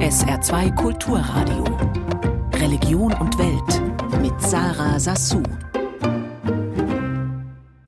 SR2 Kulturradio. Religion und Welt mit Sarah Sassou.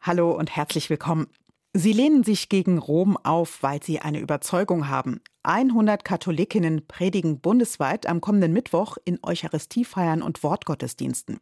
Hallo und herzlich willkommen. Sie lehnen sich gegen Rom auf, weil sie eine Überzeugung haben. 100 Katholikinnen predigen bundesweit am kommenden Mittwoch in Eucharistiefeiern und Wortgottesdiensten.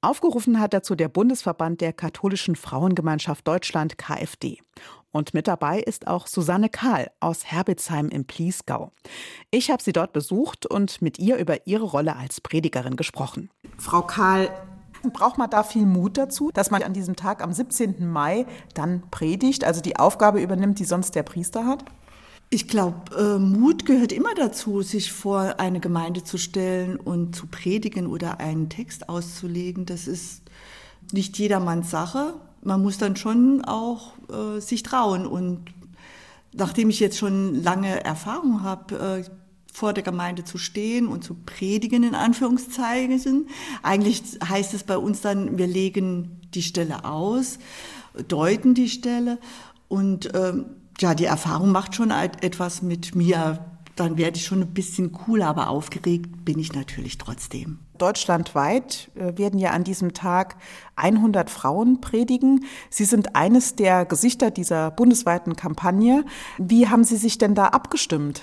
Aufgerufen hat dazu der Bundesverband der Katholischen Frauengemeinschaft Deutschland KfD. Und mit dabei ist auch Susanne Kahl aus Herbitzheim im Pliesgau. Ich habe sie dort besucht und mit ihr über ihre Rolle als Predigerin gesprochen. Frau Kahl, Braucht man da viel Mut dazu, dass man an diesem Tag am 17. Mai dann predigt, also die Aufgabe übernimmt, die sonst der Priester hat? Ich glaube, äh, Mut gehört immer dazu, sich vor eine Gemeinde zu stellen und zu predigen oder einen Text auszulegen. Das ist nicht jedermanns Sache. Man muss dann schon auch äh, sich trauen. Und nachdem ich jetzt schon lange Erfahrung habe, äh, vor der Gemeinde zu stehen und zu predigen, in Anführungszeichen. Eigentlich heißt es bei uns dann, wir legen die Stelle aus, deuten die Stelle und ähm, ja, die Erfahrung macht schon etwas mit mir. Dann werde ich schon ein bisschen cooler, aber aufgeregt bin ich natürlich trotzdem. Deutschlandweit äh, werden ja an diesem Tag 100 Frauen predigen. Sie sind eines der Gesichter dieser bundesweiten Kampagne. Wie haben Sie sich denn da abgestimmt?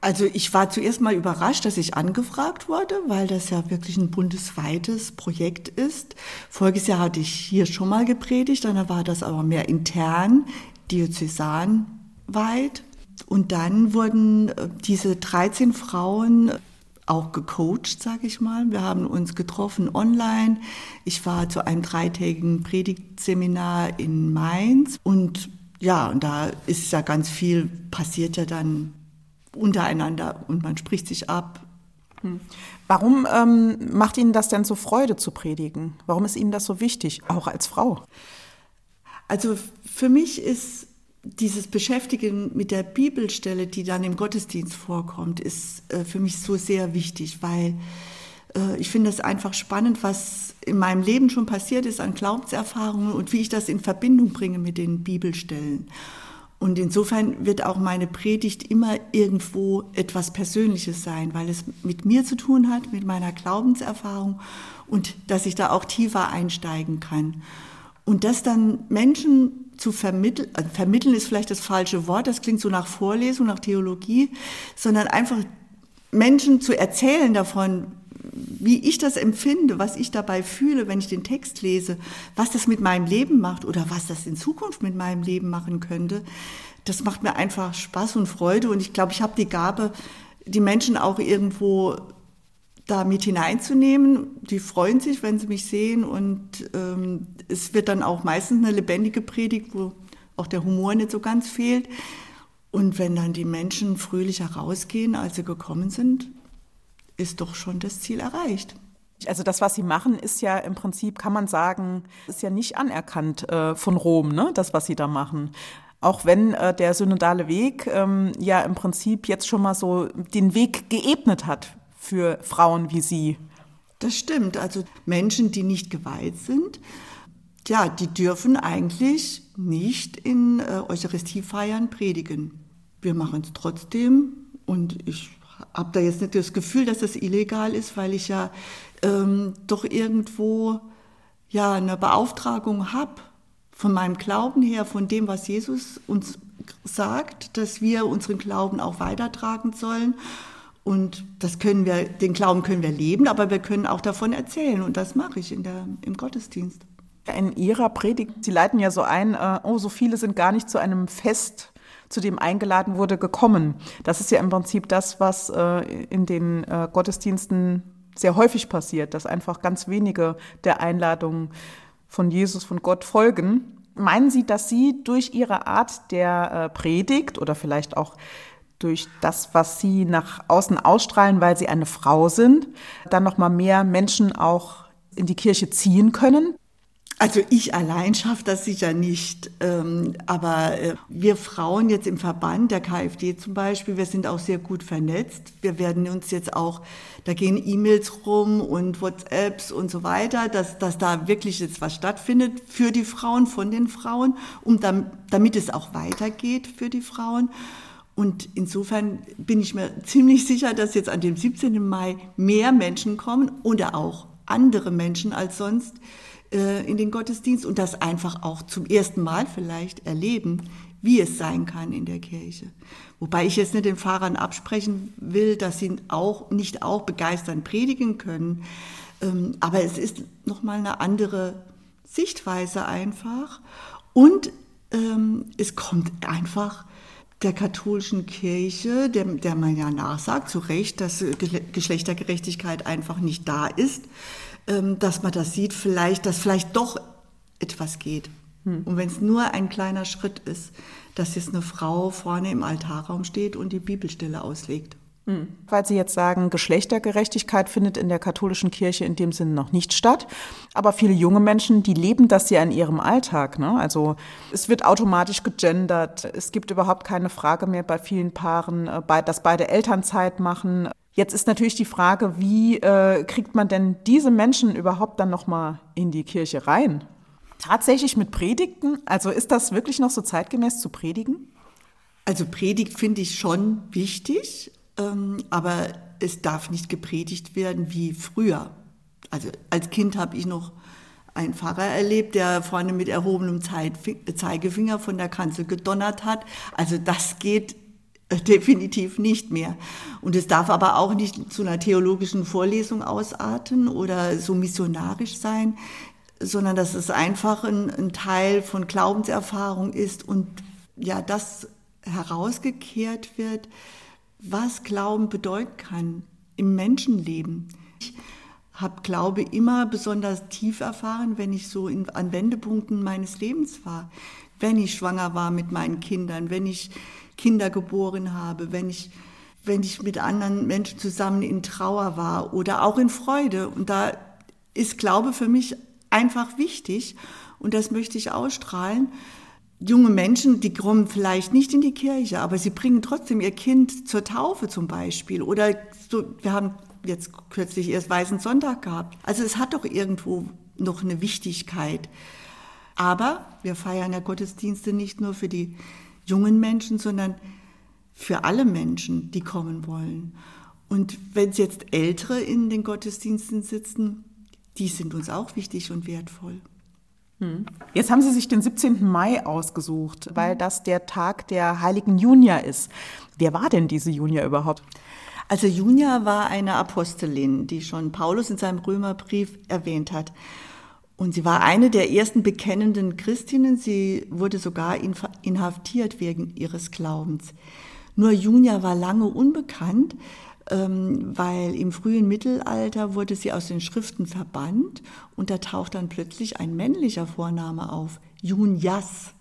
Also ich war zuerst mal überrascht, dass ich angefragt wurde, weil das ja wirklich ein bundesweites Projekt ist. Voriges Jahr hatte ich hier schon mal gepredigt, dann war das aber mehr intern, diözesanweit. Und dann wurden äh, diese 13 Frauen auch gecoacht, sage ich mal. Wir haben uns getroffen online. Ich war zu einem dreitägigen Predigtseminar in Mainz und ja, und da ist ja ganz viel passiert ja dann untereinander und man spricht sich ab. Hm. Warum ähm, macht Ihnen das denn so Freude zu predigen? Warum ist Ihnen das so wichtig, auch als Frau? Also für mich ist dieses Beschäftigen mit der Bibelstelle, die dann im Gottesdienst vorkommt, ist äh, für mich so sehr wichtig, weil äh, ich finde es einfach spannend, was in meinem Leben schon passiert ist an Glaubenserfahrungen und wie ich das in Verbindung bringe mit den Bibelstellen. Und insofern wird auch meine Predigt immer irgendwo etwas Persönliches sein, weil es mit mir zu tun hat, mit meiner Glaubenserfahrung und dass ich da auch tiefer einsteigen kann. Und das dann Menschen zu vermitteln, also vermitteln ist vielleicht das falsche Wort, das klingt so nach Vorlesung, nach Theologie, sondern einfach Menschen zu erzählen davon, wie ich das empfinde, was ich dabei fühle, wenn ich den Text lese, was das mit meinem Leben macht oder was das in Zukunft mit meinem Leben machen könnte, das macht mir einfach Spaß und Freude. Und ich glaube, ich habe die Gabe, die Menschen auch irgendwo da mit hineinzunehmen. Die freuen sich, wenn sie mich sehen. Und ähm, es wird dann auch meistens eine lebendige Predigt, wo auch der Humor nicht so ganz fehlt. Und wenn dann die Menschen fröhlicher rausgehen, als sie gekommen sind, ist doch schon das Ziel erreicht. Also das, was Sie machen, ist ja im Prinzip, kann man sagen, ist ja nicht anerkannt äh, von Rom, ne? das, was Sie da machen. Auch wenn äh, der synodale Weg ähm, ja im Prinzip jetzt schon mal so den Weg geebnet hat für Frauen wie Sie. Das stimmt. Also Menschen, die nicht geweiht sind, ja, die dürfen eigentlich nicht in äh, Eucharistiefeiern predigen. Wir machen es trotzdem und ich habe da jetzt nicht das Gefühl, dass das illegal ist, weil ich ja ähm, doch irgendwo ja eine Beauftragung habe von meinem Glauben her, von dem, was Jesus uns sagt, dass wir unseren Glauben auch weitertragen sollen. Und das können wir, den Glauben können wir leben, aber wir können auch davon erzählen. Und das mache ich in der, im Gottesdienst. In Ihrer Predigt, Sie leiten ja so ein, äh, oh, so viele sind gar nicht zu einem Fest zu dem eingeladen wurde, gekommen. Das ist ja im Prinzip das, was äh, in den äh, Gottesdiensten sehr häufig passiert, dass einfach ganz wenige der Einladungen von Jesus, von Gott folgen. Meinen Sie, dass Sie durch Ihre Art der Predigt oder vielleicht auch durch das, was Sie nach außen ausstrahlen, weil Sie eine Frau sind, dann noch mal mehr Menschen auch in die Kirche ziehen können? Also ich allein schaffe das sicher nicht. Ähm, aber äh, wir Frauen jetzt im Verband, der KfD zum Beispiel, wir sind auch sehr gut vernetzt. Wir werden uns jetzt auch, da gehen E-Mails rum und WhatsApps und so weiter, dass, dass da wirklich jetzt was stattfindet für die Frauen, von den Frauen, um damit, damit es auch weitergeht für die Frauen. Und insofern bin ich mir ziemlich sicher, dass jetzt an dem 17. Mai mehr Menschen kommen oder auch andere Menschen als sonst äh, in den Gottesdienst und das einfach auch zum ersten Mal vielleicht erleben, wie es sein kann in der Kirche. Wobei ich jetzt nicht den Pfarrern absprechen will, dass sie auch nicht auch begeistern predigen können. Ähm, aber es ist nochmal eine andere Sichtweise einfach. Und ähm, es kommt einfach der katholischen Kirche, der, der man ja nachsagt, zu Recht, dass Geschlechtergerechtigkeit einfach nicht da ist, ähm, dass man das sieht, vielleicht, dass vielleicht doch etwas geht. Hm. Und wenn es nur ein kleiner Schritt ist, dass jetzt eine Frau vorne im Altarraum steht und die Bibelstelle auslegt. Weil Sie jetzt sagen, Geschlechtergerechtigkeit findet in der katholischen Kirche in dem Sinne noch nicht statt. Aber viele junge Menschen, die leben das ja in ihrem Alltag. Ne? Also es wird automatisch gegendert. Es gibt überhaupt keine Frage mehr bei vielen Paaren, äh, dass beide Elternzeit machen. Jetzt ist natürlich die Frage, wie äh, kriegt man denn diese Menschen überhaupt dann noch mal in die Kirche rein? Tatsächlich mit Predigten? Also ist das wirklich noch so zeitgemäß zu predigen? Also Predigt finde ich schon wichtig, aber es darf nicht gepredigt werden wie früher. Also als Kind habe ich noch einen Pfarrer erlebt, der vorne mit erhobenem Zeigefinger von der Kanzel gedonnert hat. Also das geht äh, definitiv nicht mehr. Und es darf aber auch nicht zu einer theologischen Vorlesung ausarten oder so missionarisch sein, sondern dass es einfach ein, ein Teil von Glaubenserfahrung ist und ja, das herausgekehrt wird, was Glauben bedeuten kann im Menschenleben. Ich habe Glaube immer besonders tief erfahren, wenn ich so in, an Wendepunkten meines Lebens war. Wenn ich schwanger war mit meinen Kindern, wenn ich Kinder geboren habe, wenn ich, wenn ich mit anderen Menschen zusammen in Trauer war oder auch in Freude. Und da ist Glaube für mich einfach wichtig und das möchte ich ausstrahlen junge Menschen, die kommen vielleicht nicht in die Kirche, aber sie bringen trotzdem ihr Kind zur Taufe zum Beispiel. Oder so, wir haben jetzt kürzlich erst Weißen Sonntag gehabt. Also es hat doch irgendwo noch eine Wichtigkeit. Aber wir feiern ja Gottesdienste nicht nur für die jungen Menschen, sondern für alle Menschen, die kommen wollen. Und wenn jetzt Ältere in den Gottesdiensten sitzen, die sind uns auch wichtig und wertvoll. Hm. Jetzt haben Sie sich den 17. Mai ausgesucht, weil das der Tag der heiligen Junia ist. Wer war denn diese Junia überhaupt? Also Junia war eine Apostelin, die schon Paulus in seinem Römerbrief erwähnt hat. Und sie war eine der ersten bekennenden Christinnen. Sie wurde sogar inhaftiert wegen ihres Glaubens. Nur Junia war lange unbekannt, weil im frühen Mittelalter wurde sie aus den Schriften verbannt und da taucht dann plötzlich ein männlicher Vorname auf, Junias.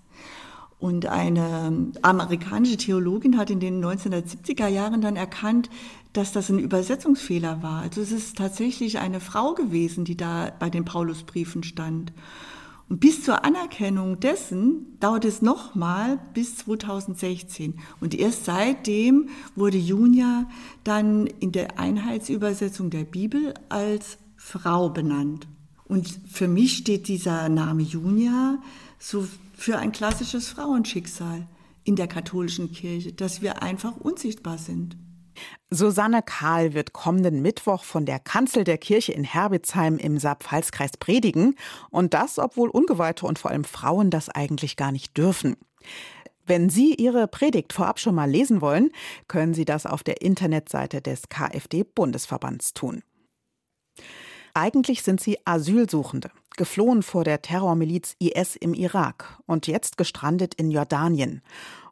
Und eine amerikanische Theologin hat in den 1970er Jahren dann erkannt, dass das ein Übersetzungsfehler war. Also es ist tatsächlich eine Frau gewesen, die da bei den Paulusbriefen stand. Und bis zur Anerkennung dessen dauert es nochmal bis 2016. Und erst seitdem wurde Junia dann in der Einheitsübersetzung der Bibel als Frau benannt. Und für mich steht dieser Name Junia so für ein klassisches Frauenschicksal in der katholischen Kirche, dass wir einfach unsichtbar sind. Susanne Kahl wird kommenden Mittwoch von der Kanzel der Kirche in Herbitzheim im Saar-Pfalz-Kreis predigen. Und das, obwohl Ungeweihte und vor allem Frauen das eigentlich gar nicht dürfen. Wenn Sie Ihre Predigt vorab schon mal lesen wollen, können Sie das auf der Internetseite des KfD-Bundesverbands tun. Eigentlich sind sie Asylsuchende, geflohen vor der Terrormiliz IS im Irak und jetzt gestrandet in Jordanien.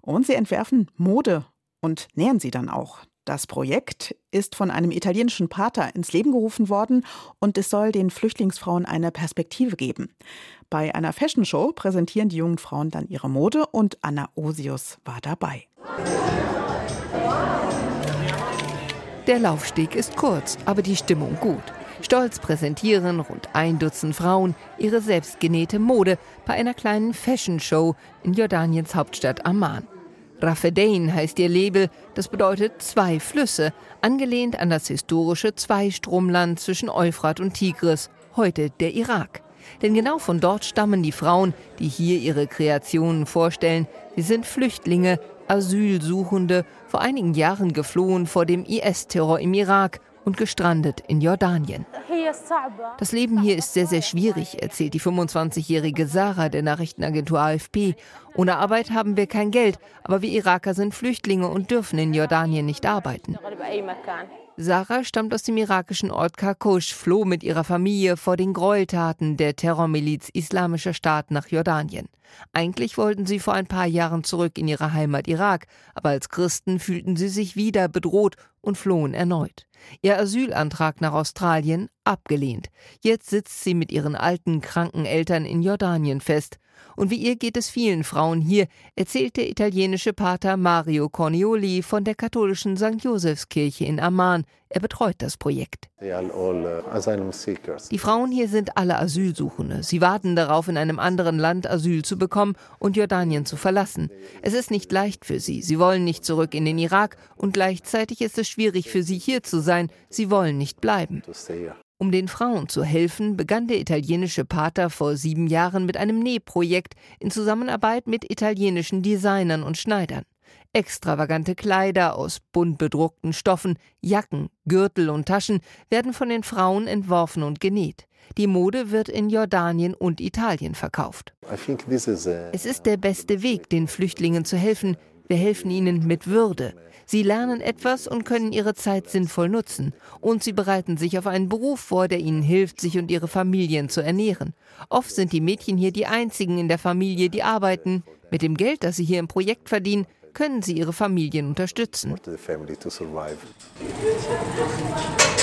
Und sie entwerfen Mode und nähern sie dann auch. Das Projekt ist von einem italienischen Pater ins Leben gerufen worden und es soll den Flüchtlingsfrauen eine Perspektive geben. Bei einer Fashion Show präsentieren die jungen Frauen dann ihre Mode und Anna Osius war dabei. Der Laufsteg ist kurz, aber die Stimmung gut. Stolz präsentieren rund ein Dutzend Frauen ihre selbstgenähte Mode bei einer kleinen Fashion Show in Jordaniens Hauptstadt Amman. Rafedain heißt ihr Label, das bedeutet zwei Flüsse, angelehnt an das historische Zweistromland zwischen Euphrat und Tigris, heute der Irak. Denn genau von dort stammen die Frauen, die hier ihre Kreationen vorstellen. Sie sind Flüchtlinge, Asylsuchende, vor einigen Jahren geflohen vor dem IS-Terror im Irak und gestrandet in Jordanien. Das Leben hier ist sehr, sehr schwierig, erzählt die 25-jährige Sarah der Nachrichtenagentur AFP. Ohne Arbeit haben wir kein Geld, aber wir Iraker sind Flüchtlinge und dürfen in Jordanien nicht arbeiten. Sarah stammt aus dem irakischen Ort Karkush, floh mit ihrer Familie vor den Gräueltaten der Terrormiliz Islamischer Staat nach Jordanien. Eigentlich wollten sie vor ein paar Jahren zurück in ihre Heimat Irak, aber als Christen fühlten sie sich wieder bedroht und flohen erneut. Ihr Asylantrag nach Australien abgelehnt. Jetzt sitzt sie mit ihren alten, kranken Eltern in Jordanien fest. Und wie ihr geht es vielen Frauen hier, erzählt der italienische Pater Mario Cornioli von der katholischen St. Josefskirche in Amman. Er betreut das Projekt. Uh, Die Frauen hier sind alle Asylsuchende. Sie warten darauf, in einem anderen Land Asyl zu bekommen und Jordanien zu verlassen. Es ist nicht leicht für sie. Sie wollen nicht zurück in den Irak und gleichzeitig ist es schwierig für sie hier zu sein. Sie wollen nicht bleiben. Um den Frauen zu helfen, begann der italienische Pater vor sieben Jahren mit einem Nähprojekt in Zusammenarbeit mit italienischen Designern und Schneidern. Extravagante Kleider aus bunt bedruckten Stoffen, Jacken, Gürtel und Taschen werden von den Frauen entworfen und genäht. Die Mode wird in Jordanien und Italien verkauft. Es ist der beste Weg, den Flüchtlingen zu helfen. Wir helfen ihnen mit Würde. Sie lernen etwas und können ihre Zeit sinnvoll nutzen. Und sie bereiten sich auf einen Beruf vor, der ihnen hilft, sich und ihre Familien zu ernähren. Oft sind die Mädchen hier die einzigen in der Familie, die arbeiten. Mit dem Geld, das sie hier im Projekt verdienen, können sie ihre Familien unterstützen.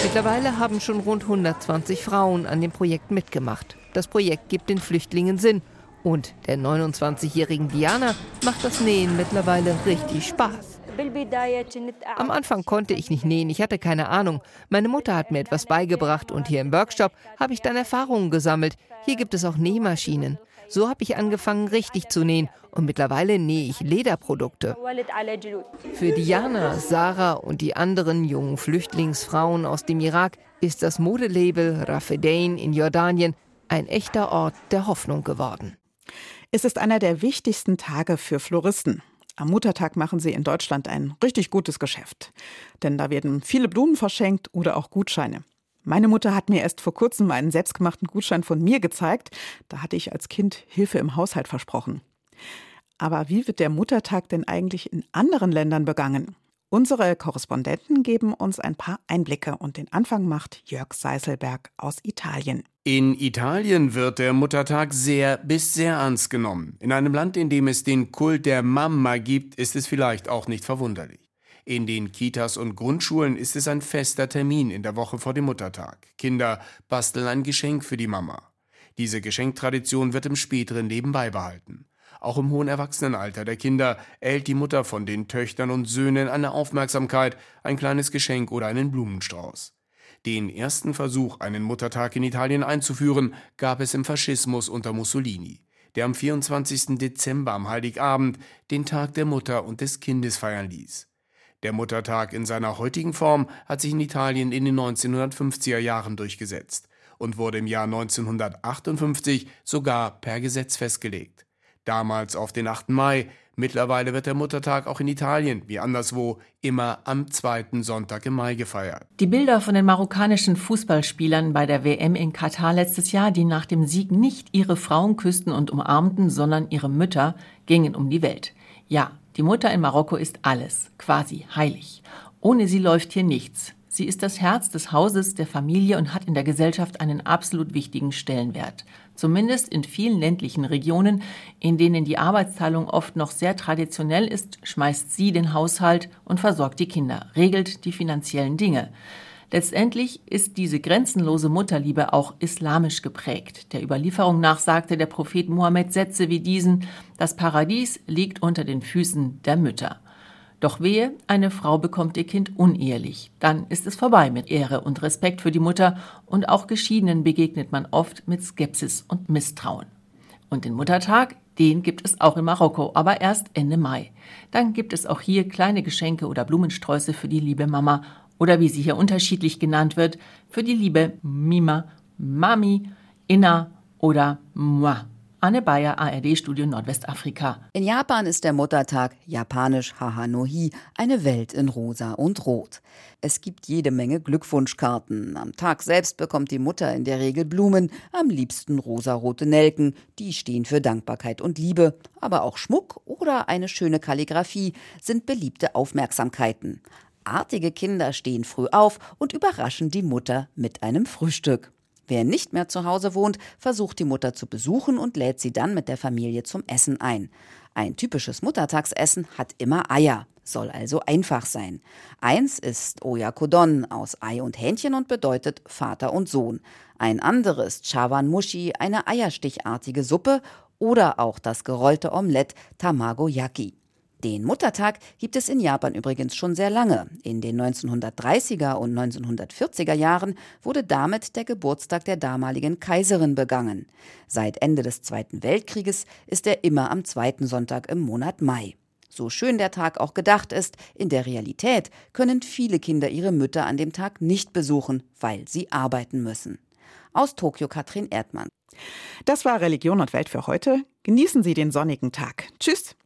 Mittlerweile haben schon rund 120 Frauen an dem Projekt mitgemacht. Das Projekt gibt den Flüchtlingen Sinn. Und der 29-jährigen Diana macht das Nähen mittlerweile richtig Spaß. Am Anfang konnte ich nicht nähen, ich hatte keine Ahnung. Meine Mutter hat mir etwas beigebracht und hier im Workshop habe ich dann Erfahrungen gesammelt. Hier gibt es auch Nähmaschinen. So habe ich angefangen, richtig zu nähen und mittlerweile nähe ich Lederprodukte. Für Diana, Sarah und die anderen jungen Flüchtlingsfrauen aus dem Irak ist das Modelabel Rafedain in Jordanien ein echter Ort der Hoffnung geworden. Es ist einer der wichtigsten Tage für Floristen. Am Muttertag machen sie in Deutschland ein richtig gutes Geschäft. Denn da werden viele Blumen verschenkt oder auch Gutscheine. Meine Mutter hat mir erst vor kurzem einen selbstgemachten Gutschein von mir gezeigt. Da hatte ich als Kind Hilfe im Haushalt versprochen. Aber wie wird der Muttertag denn eigentlich in anderen Ländern begangen? Unsere Korrespondenten geben uns ein paar Einblicke und den Anfang macht Jörg Seiselberg aus Italien. In Italien wird der Muttertag sehr bis sehr ernst genommen. In einem Land, in dem es den Kult der Mama gibt, ist es vielleicht auch nicht verwunderlich. In den Kitas und Grundschulen ist es ein fester Termin in der Woche vor dem Muttertag. Kinder basteln ein Geschenk für die Mama. Diese Geschenktradition wird im späteren Leben beibehalten. Auch im hohen Erwachsenenalter der Kinder erhält die Mutter von den Töchtern und Söhnen eine Aufmerksamkeit, ein kleines Geschenk oder einen Blumenstrauß. Den ersten Versuch, einen Muttertag in Italien einzuführen, gab es im Faschismus unter Mussolini, der am 24. Dezember am Heiligabend den Tag der Mutter und des Kindes feiern ließ. Der Muttertag in seiner heutigen Form hat sich in Italien in den 1950er Jahren durchgesetzt und wurde im Jahr 1958 sogar per Gesetz festgelegt damals auf den 8. Mai. Mittlerweile wird der Muttertag auch in Italien, wie anderswo, immer am zweiten Sonntag im Mai gefeiert. Die Bilder von den marokkanischen Fußballspielern bei der WM in Katar letztes Jahr, die nach dem Sieg nicht ihre Frauen küssten und umarmten, sondern ihre Mütter, gingen um die Welt. Ja, die Mutter in Marokko ist alles, quasi heilig. Ohne sie läuft hier nichts. Sie ist das Herz des Hauses, der Familie und hat in der Gesellschaft einen absolut wichtigen Stellenwert. Zumindest in vielen ländlichen Regionen, in denen die Arbeitsteilung oft noch sehr traditionell ist, schmeißt sie den Haushalt und versorgt die Kinder, regelt die finanziellen Dinge. Letztendlich ist diese grenzenlose Mutterliebe auch islamisch geprägt. Der Überlieferung nach sagte der Prophet Mohammed Sätze wie diesen, das Paradies liegt unter den Füßen der Mütter. Doch wehe, eine Frau bekommt ihr Kind unehelich. Dann ist es vorbei mit Ehre und Respekt für die Mutter und auch Geschiedenen begegnet man oft mit Skepsis und Misstrauen. Und den Muttertag, den gibt es auch in Marokko, aber erst Ende Mai. Dann gibt es auch hier kleine Geschenke oder Blumensträuße für die liebe Mama oder wie sie hier unterschiedlich genannt wird, für die liebe Mima, Mami, Inna oder Moi. Anne Bayer, ARD-Studio Nordwestafrika. In Japan ist der Muttertag, japanisch Hahanohi, eine Welt in Rosa und Rot. Es gibt jede Menge Glückwunschkarten. Am Tag selbst bekommt die Mutter in der Regel Blumen, am liebsten rosarote Nelken. Die stehen für Dankbarkeit und Liebe. Aber auch Schmuck oder eine schöne Kalligraphie sind beliebte Aufmerksamkeiten. Artige Kinder stehen früh auf und überraschen die Mutter mit einem Frühstück. Wer nicht mehr zu Hause wohnt, versucht die Mutter zu besuchen und lädt sie dann mit der Familie zum Essen ein. Ein typisches Muttertagsessen hat immer Eier, soll also einfach sein. Eins ist Oyakodon aus Ei und Hähnchen und bedeutet Vater und Sohn. Ein anderes Chawan Mushi, eine eierstichartige Suppe oder auch das gerollte Omelett Tamago Yaki. Den Muttertag gibt es in Japan übrigens schon sehr lange. In den 1930er und 1940er Jahren wurde damit der Geburtstag der damaligen Kaiserin begangen. Seit Ende des Zweiten Weltkrieges ist er immer am zweiten Sonntag im Monat Mai. So schön der Tag auch gedacht ist, in der Realität können viele Kinder ihre Mütter an dem Tag nicht besuchen, weil sie arbeiten müssen. Aus Tokio Katrin Erdmann. Das war Religion und Welt für heute. Genießen Sie den sonnigen Tag. Tschüss.